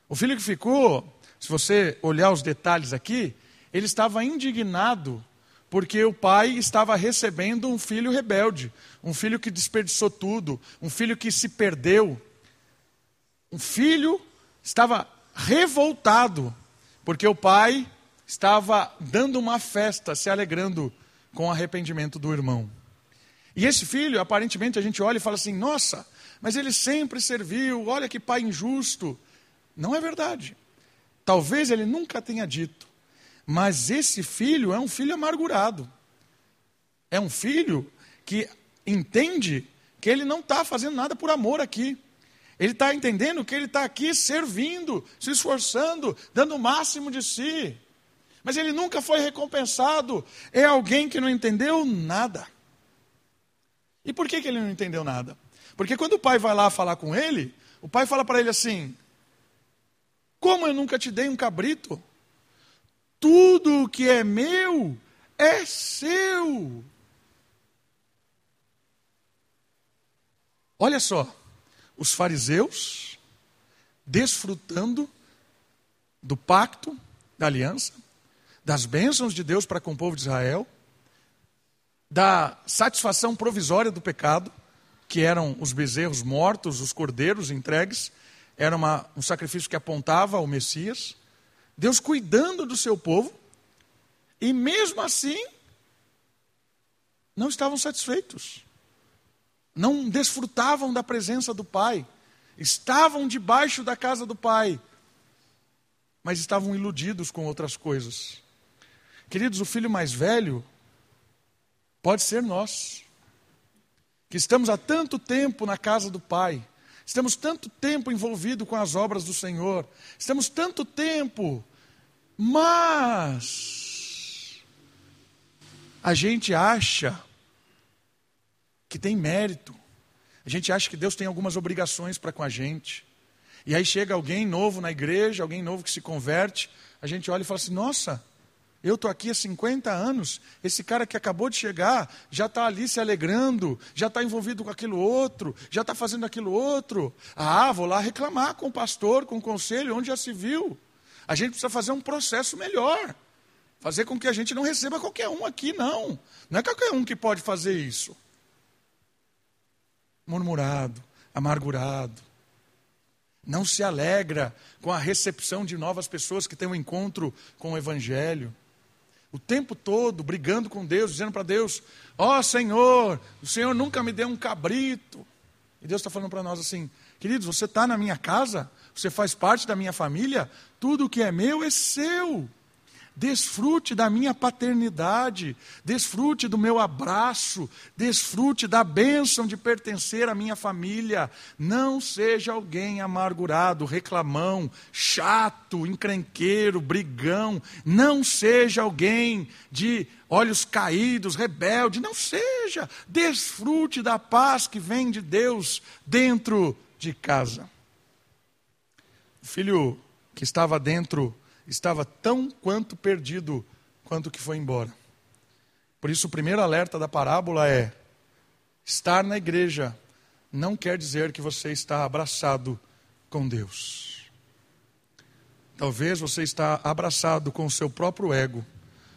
O filho que ficou, se você olhar os detalhes aqui, ele estava indignado porque o pai estava recebendo um filho rebelde, um filho que desperdiçou tudo, um filho que se perdeu. Um filho estava revoltado, porque o pai estava dando uma festa, se alegrando com o arrependimento do irmão. E esse filho, aparentemente, a gente olha e fala assim: nossa, mas ele sempre serviu, olha que pai injusto. Não é verdade. Talvez ele nunca tenha dito, mas esse filho é um filho amargurado. É um filho que entende que ele não está fazendo nada por amor aqui. Ele está entendendo que ele está aqui servindo, se esforçando, dando o máximo de si. Mas ele nunca foi recompensado. É alguém que não entendeu nada. E por que, que ele não entendeu nada? Porque quando o pai vai lá falar com ele, o pai fala para ele assim: Como eu nunca te dei um cabrito? Tudo que é meu é seu. Olha só, os fariseus desfrutando do pacto, da aliança, das bênçãos de Deus para com o povo de Israel, da satisfação provisória do pecado, que eram os bezerros mortos, os cordeiros entregues, era uma, um sacrifício que apontava ao Messias. Deus cuidando do seu povo, e mesmo assim, não estavam satisfeitos, não desfrutavam da presença do Pai, estavam debaixo da casa do Pai, mas estavam iludidos com outras coisas. Queridos, o filho mais velho pode ser nós, que estamos há tanto tempo na casa do Pai, Estamos tanto tempo envolvidos com as obras do Senhor, estamos tanto tempo, mas a gente acha que tem mérito, a gente acha que Deus tem algumas obrigações para com a gente. E aí chega alguém novo na igreja, alguém novo que se converte, a gente olha e fala assim: nossa, eu estou aqui há 50 anos, esse cara que acabou de chegar já está ali se alegrando, já está envolvido com aquilo outro, já está fazendo aquilo outro. Ah, vou lá reclamar com o pastor, com o conselho, onde já se viu. A gente precisa fazer um processo melhor. Fazer com que a gente não receba qualquer um aqui, não. Não é qualquer um que pode fazer isso. Murmurado, amargurado. Não se alegra com a recepção de novas pessoas que têm um encontro com o Evangelho o tempo todo brigando com Deus, dizendo para Deus: Ó oh, Senhor, o Senhor nunca me deu um cabrito. E Deus está falando para nós assim: queridos, você está na minha casa, você faz parte da minha família, tudo que é meu é seu. Desfrute da minha paternidade, desfrute do meu abraço, desfrute da bênção de pertencer à minha família. Não seja alguém amargurado, reclamão, chato, encrenqueiro, brigão. Não seja alguém de olhos caídos, rebelde. Não seja. Desfrute da paz que vem de Deus dentro de casa. O filho que estava dentro estava tão quanto perdido quanto que foi embora. Por isso, o primeiro alerta da parábola é: estar na igreja não quer dizer que você está abraçado com Deus. Talvez você está abraçado com o seu próprio ego,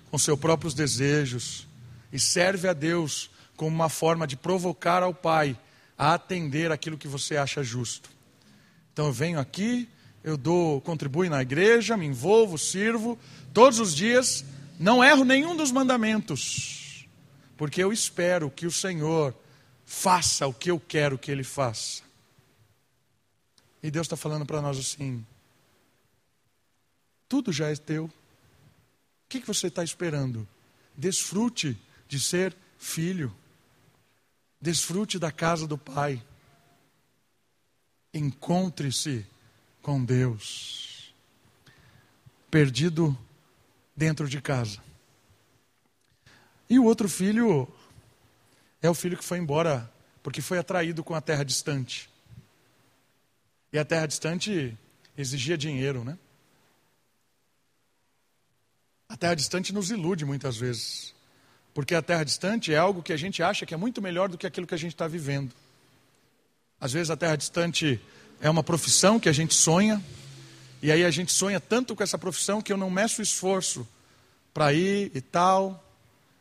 com seus próprios desejos, e serve a Deus como uma forma de provocar ao Pai a atender aquilo que você acha justo. Então eu venho aqui, eu dou, contribuo na igreja, me envolvo, sirvo todos os dias, não erro nenhum dos mandamentos, porque eu espero que o Senhor faça o que eu quero que Ele faça. E Deus está falando para nós assim: tudo já é teu. O que, que você está esperando? Desfrute de ser filho. Desfrute da casa do Pai. Encontre-se com Deus, perdido dentro de casa. E o outro filho é o filho que foi embora Porque foi atraído com a terra distante. E a terra distante exigia dinheiro, né? A terra distante nos ilude muitas vezes. Porque a terra distante é algo que a gente acha que é muito melhor do que aquilo que a gente está vivendo. Às vezes a terra distante é uma profissão que a gente sonha, e aí a gente sonha tanto com essa profissão que eu não meço esforço para ir e tal,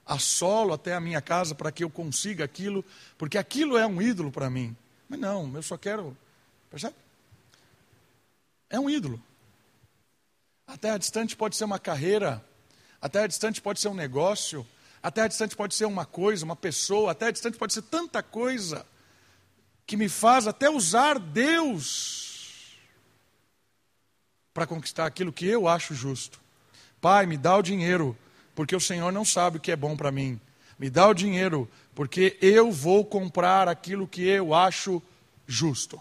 a solo até a minha casa para que eu consiga aquilo, porque aquilo é um ídolo para mim. Mas não, eu só quero. Percebe? É um ídolo. A terra distante pode ser uma carreira, a terra distante pode ser um negócio, a terra distante pode ser uma coisa, uma pessoa, a terra distante pode ser tanta coisa que me faz até usar Deus para conquistar aquilo que eu acho justo. Pai, me dá o dinheiro, porque o Senhor não sabe o que é bom para mim. Me dá o dinheiro, porque eu vou comprar aquilo que eu acho justo.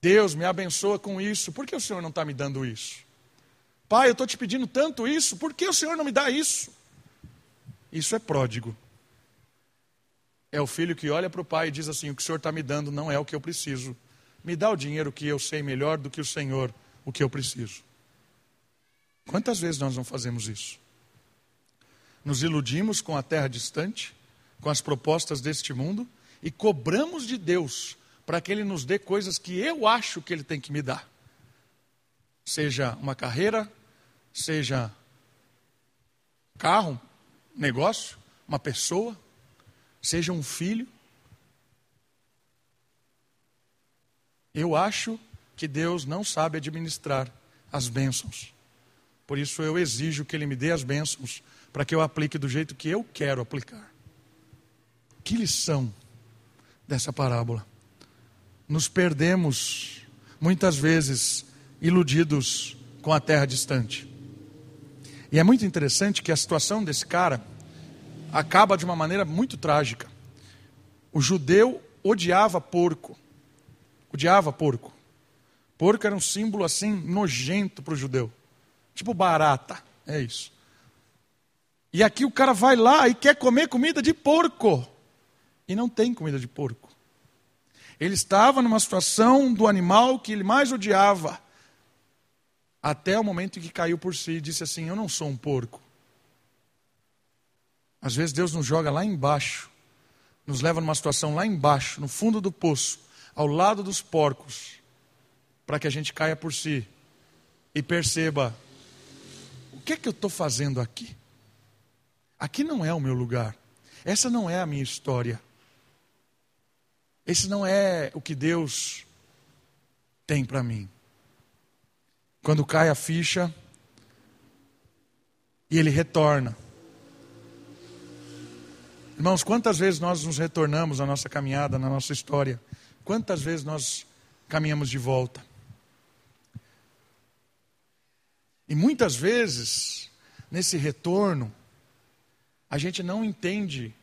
Deus me abençoa com isso, por que o Senhor não está me dando isso? Pai, eu estou te pedindo tanto isso, por que o Senhor não me dá isso? Isso é pródigo. É o filho que olha para o pai e diz assim: O que o Senhor está me dando não é o que eu preciso. Me dá o dinheiro que eu sei melhor do que o Senhor o que eu preciso. Quantas vezes nós não fazemos isso? Nos iludimos com a terra distante, com as propostas deste mundo e cobramos de Deus para que Ele nos dê coisas que eu acho que Ele tem que me dar. Seja uma carreira, seja carro, negócio, uma pessoa, seja um filho. Eu acho que Deus não sabe administrar as bênçãos. Por isso eu exijo que Ele me dê as bênçãos para que eu aplique do jeito que eu quero aplicar. Que lição dessa parábola. Nos perdemos, muitas vezes, iludidos com a terra distante. E é muito interessante que a situação desse cara acaba de uma maneira muito trágica. O judeu odiava porco. Odiava porco. Porco era um símbolo assim nojento para o judeu. Tipo barata. É isso. E aqui o cara vai lá e quer comer comida de porco. E não tem comida de porco. Ele estava numa situação do animal que ele mais odiava. Até o momento em que caiu por si e disse assim: Eu não sou um porco. Às vezes Deus nos joga lá embaixo, nos leva numa situação lá embaixo, no fundo do poço, ao lado dos porcos, para que a gente caia por si e perceba: o que é que eu estou fazendo aqui? Aqui não é o meu lugar, essa não é a minha história, esse não é o que Deus tem para mim. Quando cai a ficha e ele retorna, Irmãos, quantas vezes nós nos retornamos à nossa caminhada, na nossa história? Quantas vezes nós caminhamos de volta? E muitas vezes, nesse retorno, a gente não entende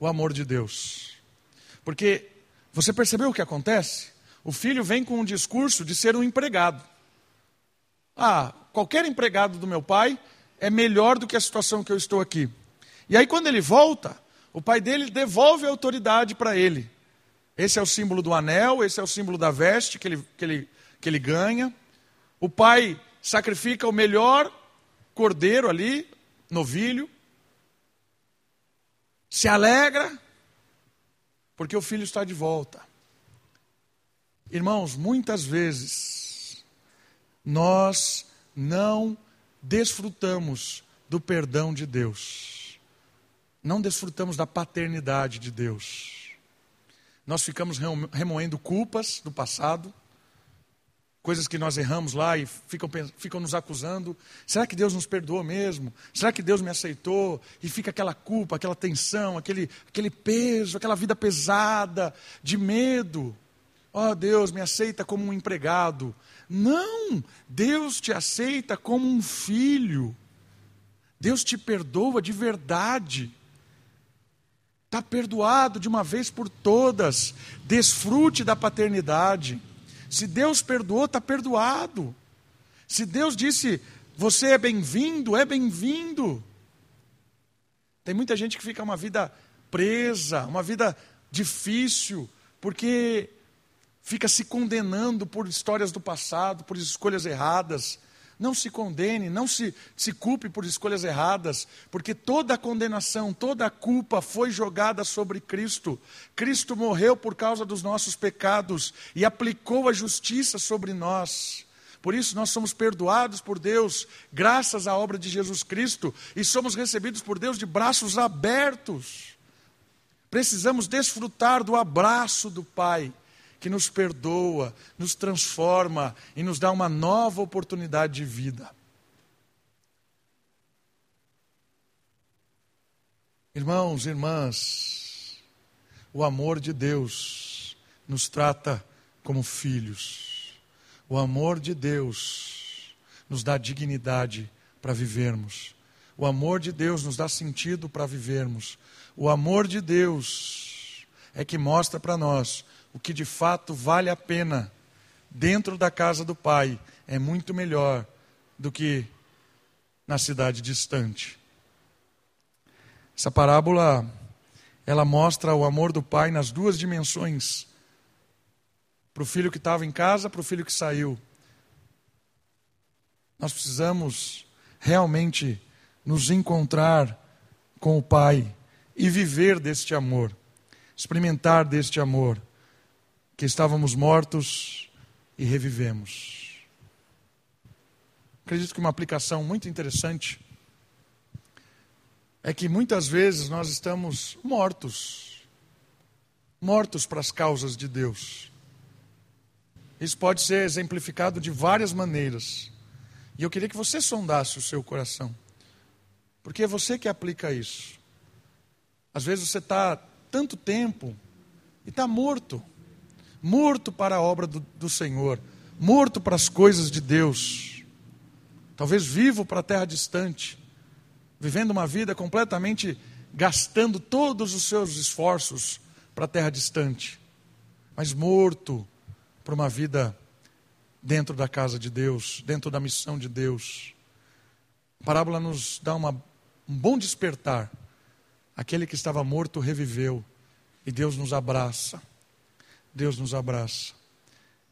o amor de Deus. Porque você percebeu o que acontece? O filho vem com um discurso de ser um empregado. Ah, qualquer empregado do meu pai é melhor do que a situação que eu estou aqui. E aí, quando ele volta, o pai dele devolve a autoridade para ele. Esse é o símbolo do anel, esse é o símbolo da veste que ele, que ele, que ele ganha. O pai sacrifica o melhor cordeiro ali, novilho. Se alegra, porque o filho está de volta. Irmãos, muitas vezes nós não desfrutamos do perdão de Deus não desfrutamos da paternidade de Deus. Nós ficamos remoendo culpas do passado, coisas que nós erramos lá e ficam, ficam nos acusando. Será que Deus nos perdoou mesmo? Será que Deus me aceitou? E fica aquela culpa, aquela tensão, aquele, aquele peso, aquela vida pesada, de medo. Oh, Deus, me aceita como um empregado. Não, Deus te aceita como um filho. Deus te perdoa de verdade. Está perdoado de uma vez por todas. Desfrute da paternidade. Se Deus perdoou, está perdoado. Se Deus disse, você é bem-vindo, é bem-vindo. Tem muita gente que fica uma vida presa, uma vida difícil, porque fica se condenando por histórias do passado, por escolhas erradas. Não se condene, não se, se culpe por escolhas erradas, porque toda a condenação, toda a culpa foi jogada sobre Cristo. Cristo morreu por causa dos nossos pecados e aplicou a justiça sobre nós. Por isso nós somos perdoados por Deus, graças à obra de Jesus Cristo, e somos recebidos por Deus de braços abertos. Precisamos desfrutar do abraço do Pai que nos perdoa, nos transforma e nos dá uma nova oportunidade de vida. Irmãos irmãs, o amor de Deus nos trata como filhos. O amor de Deus nos dá dignidade para vivermos. O amor de Deus nos dá sentido para vivermos. O amor de Deus é que mostra para nós o que de fato vale a pena dentro da casa do Pai é muito melhor do que na cidade distante. Essa parábola ela mostra o amor do Pai nas duas dimensões. Para o filho que estava em casa, para o filho que saiu. Nós precisamos realmente nos encontrar com o Pai e viver deste amor, experimentar deste amor que estávamos mortos e revivemos. Acredito que uma aplicação muito interessante é que muitas vezes nós estamos mortos, mortos para as causas de Deus. Isso pode ser exemplificado de várias maneiras. E eu queria que você sondasse o seu coração, porque é você que aplica isso. Às vezes você está tanto tempo e está morto morto para a obra do, do Senhor, morto para as coisas de Deus, talvez vivo para a terra distante, vivendo uma vida completamente gastando todos os seus esforços para a terra distante, mas morto para uma vida dentro da casa de Deus, dentro da missão de Deus. A parábola nos dá uma, um bom despertar. Aquele que estava morto reviveu e Deus nos abraça. Deus nos abraça.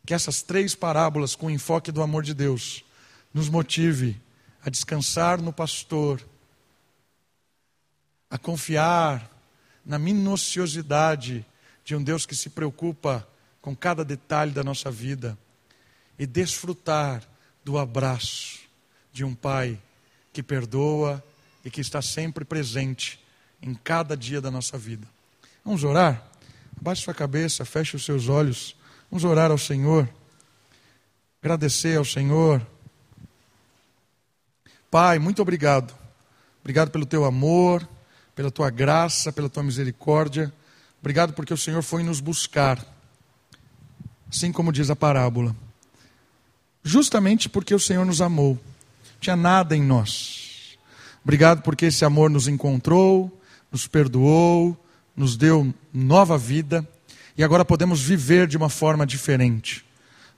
Que essas três parábolas, com o enfoque do amor de Deus, nos motive a descansar no pastor, a confiar na minuciosidade de um Deus que se preocupa com cada detalhe da nossa vida e desfrutar do abraço de um Pai que perdoa e que está sempre presente em cada dia da nossa vida. Vamos orar? Baixe sua cabeça, feche os seus olhos. Vamos orar ao Senhor. Agradecer ao Senhor. Pai, muito obrigado. Obrigado pelo teu amor, pela tua graça, pela tua misericórdia. Obrigado porque o Senhor foi nos buscar. Assim como diz a parábola. Justamente porque o Senhor nos amou. Tinha nada em nós. Obrigado porque esse amor nos encontrou, nos perdoou, nos deu nova vida e agora podemos viver de uma forma diferente.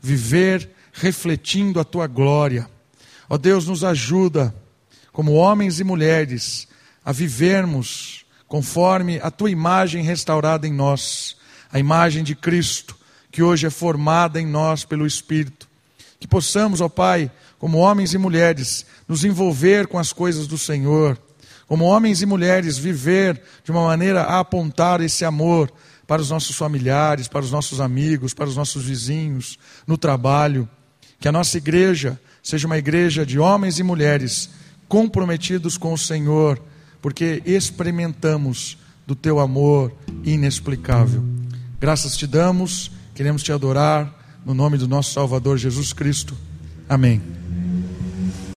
Viver refletindo a tua glória. Ó Deus, nos ajuda, como homens e mulheres, a vivermos conforme a tua imagem restaurada em nós, a imagem de Cristo, que hoje é formada em nós pelo Espírito. Que possamos, ó Pai, como homens e mulheres, nos envolver com as coisas do Senhor como homens e mulheres, viver de uma maneira a apontar esse amor para os nossos familiares, para os nossos amigos, para os nossos vizinhos, no trabalho. Que a nossa igreja seja uma igreja de homens e mulheres comprometidos com o Senhor, porque experimentamos do teu amor inexplicável. Graças te damos, queremos te adorar, no nome do nosso Salvador Jesus Cristo. Amém.